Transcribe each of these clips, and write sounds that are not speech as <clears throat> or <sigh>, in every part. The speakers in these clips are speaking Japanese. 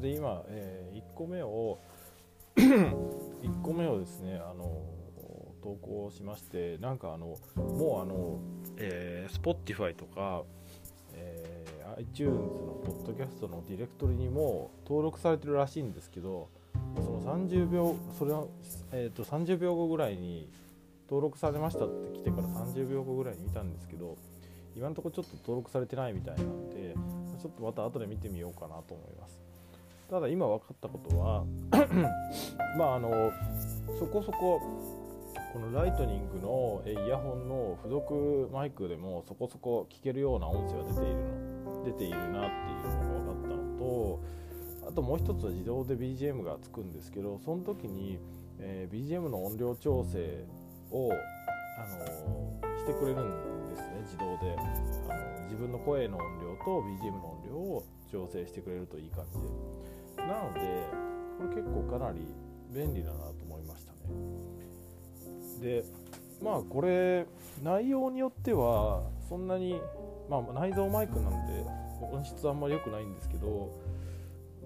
で今、えー、1個目を <clears throat> 1個目をですねあの投稿しましてなんかあのもうあの、えー、Spotify とか、えー、iTunes のポッドキャストのディレクトリにも登録されてるらしいんですけどその30秒それは、えーと、30秒後ぐらいに登録されましたって来てから30秒後ぐらいに見たんですけど今のところちょっと登録されてないみたいなんでちょっとまた後で見てみようかなと思います。ただ今分かったことは <coughs> まああのそこそここのライトニングのイヤホンの付属マイクでもそこそこ聞けるような音声が出ているの出ているなっていうのが分かったのとあともう一つは自動で BGM がつくんですけどその時に、えー、BGM の音量調整を、あのー、してくれるんですね自動で、あの自分の声の音量と BGM の音量を調整してくれるといい感じで。なのでこれ結構かなり便利だなと思いましたね。でまあこれ内容によってはそんなにまあ内蔵マイクなんで音質あんまり良くないんですけど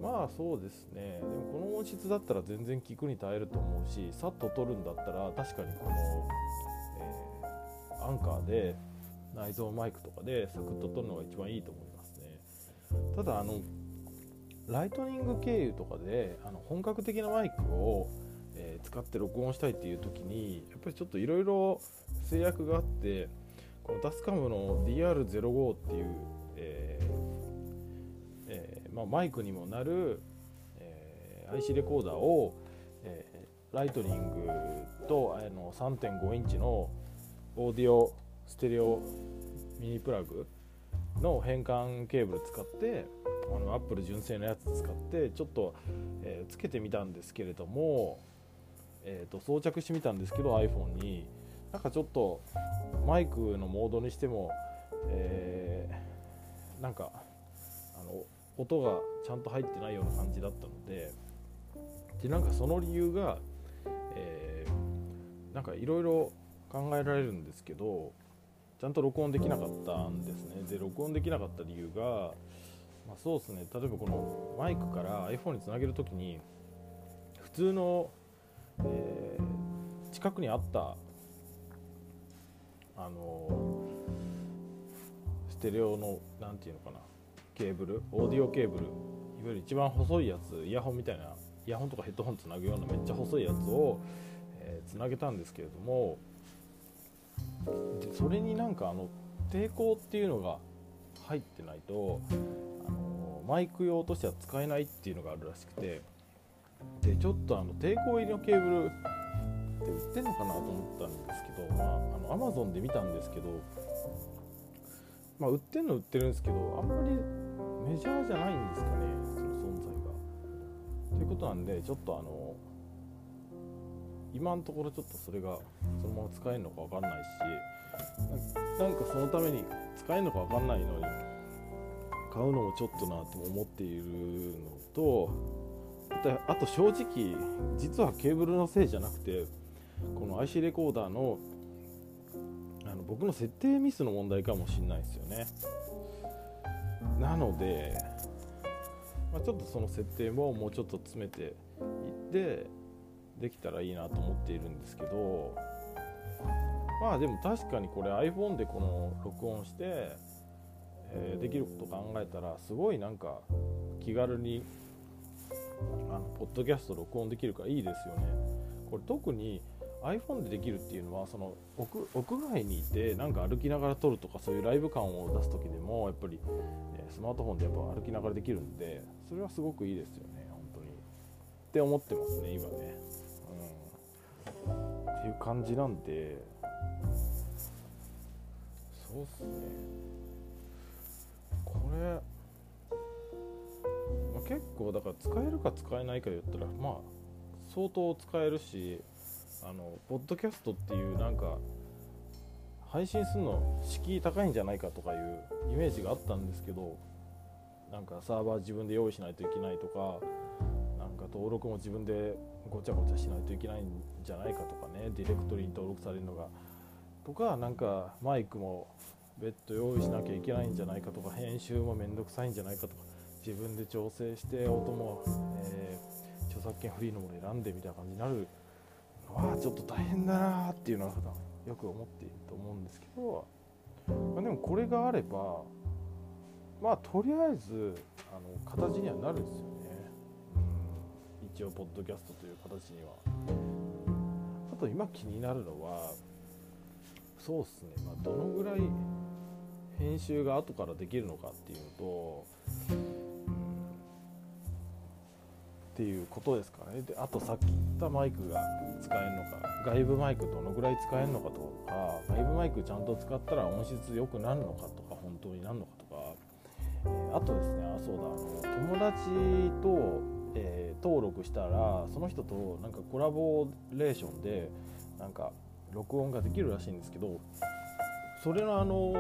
まあそうですね。でもこの音質だったら全然聞くに耐えると思うしさっと撮るんだったら確かにこの、えー、アンカーで内蔵マイクとかでサクッと撮るのが一番いいと思いますね。ただあのライトニング経由とかであの本格的なマイクを、えー、使って録音したいっていう時にやっぱりちょっといろいろ制約があってこのタスカムの DR05 っていう、えーえー、まあ、マイクにもなる、え IC レコーダーを、えライトニングとあの3.5インチのオーディオステレオミニプラグの変換ケーブル使ってあのアップル純正のやつ使ってちょっと、えー、つけてみたんですけれども、えーと、装着してみたんですけど iPhone に。なんかちょっとマイクのモードにしても、えー、なんかあの音がちゃんと入ってないような感じだったのででなんかその理由が、えー、なんかいろいろ考えられるんですけどちゃんと録音できなかったんですね。で録音できなかった理由が、まあ、そうですね。例えばこのマイクから iPhone につなげる時に普通の、えー、近くにあったあのステレオの何て言うのかな。ケーブルオーディオケーブル。いわゆる一番細いやつイヤホンみたいなイヤホンとかヘッドホンつなぐようなめっちゃ細いやつを、えー、つなげたんですけれどもでそれになんかあの抵抗っていうのが入ってないとマイク用としては使えないっていうのがあるらしくてでちょっとあの抵抗入りのケーブルって売ってんのかなと思ったんですけどまああの Amazon で見たんですけどまあ売ってんの売ってるんですけどあんまりメジャーじゃないんですかねその存在が。ということなんでちょっとあの今のところちょっとそれがそのまま使えるのか分かんないしなんかそのために使えるのか分かんないのに買うのもちょっとなと思っているのとあと正直実はケーブルのせいじゃなくてこの IC レコーダーのあの僕の設定ミスの問題かもしれないですよね。なので、まあ、ちょっとその設定ももうちょっと詰めていってできたらいいなと思っているんですけどまあでも確かにこれ iPhone でこの録音して、えー、できること考えたらすごいなんか気軽にあのポッドキャスト録音できるからいいですよね。これ特に iPhone でできるっていうのはその屋外にいてなんか歩きながら撮るとかそういうライブ感を出す時でもやっぱり、えスマートフォンでやっぱ歩きながらできるんでそれはすごくいいですよね本当に。って思ってますね今ね。っていう感じなんで。そうっすね。れ、ま、結構だから使えるか使えないかで言ったらまあ相当使えるしあのポッドキャストっていうなんか配信するの敷居高いんじゃないかとかいうイメージがあったんですけどなんかサーバー自分で用意しないといけないとかなんか登録も自分でごちゃごちゃしないといけないんじゃないかとかねディレクトリに登録されるのが。とかなんかマイクも別途用意しなきゃいけないんじゃないかとか編集もめんどくさいんじゃないかとか自分で調整して音も、えー、著作権フリーのもの選んでみたいな感じになるのはちょっと大変だなっていうのは普段よく思っていると思うんですけど、まあ、でもこれがあればまあとりあえずあの形にはなるんですよね、うん、一応ポッドキャストという形には。あと今気になるのはそうっすね、まあ、どのぐらい編集が後からできるのかっていうと、うん、っていうことですかね。であとさっき言ったマイクが使えるのか外部マイクどのぐらい使えるのかとか外部マイクちゃんと使ったら音質良くなるのかとか本当になるのかとか、えー、あとですねあそうだあの友達と、えー、登録したらその人となんかコラボレーションでなんか録音ができるらしいんですけどそれのあの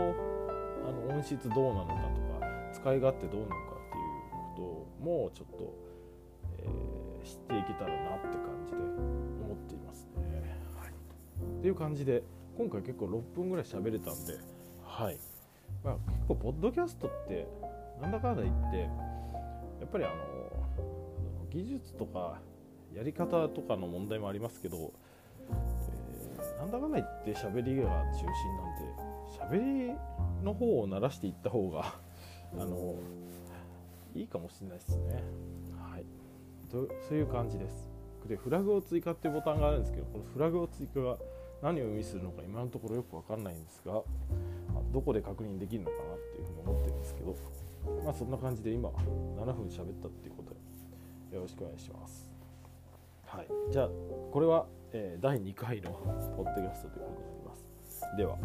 あの音質どうなのかとか使い勝手どうなのかっていうこともちょっと、えー、知っていけたらなって感じで思っていますね。はい、っていう感じで今回結構6分ぐらい喋れたんで、はいまあ、結構ポッドキャストってなんだかんだ言ってやっぱりあの技術とかやり方とかの問題もありますけど、えー、なんだかんだ言って喋りが中心なんで喋りの方を鳴らしていった方があのいいかもしれないですね。はいとそういう感じです。でフラグを追加っていうボタンがあるんですけどこのフラグを追加が何を意味するのか今のところよく分かんないんですがどこで確認できるのかなっていうふうに思ってるんですけどまあそんな感じで今7分喋ったっていうことでよろしくお願いします。はい、じゃあこれは、えー、第2回のポッドキャストということになります。では。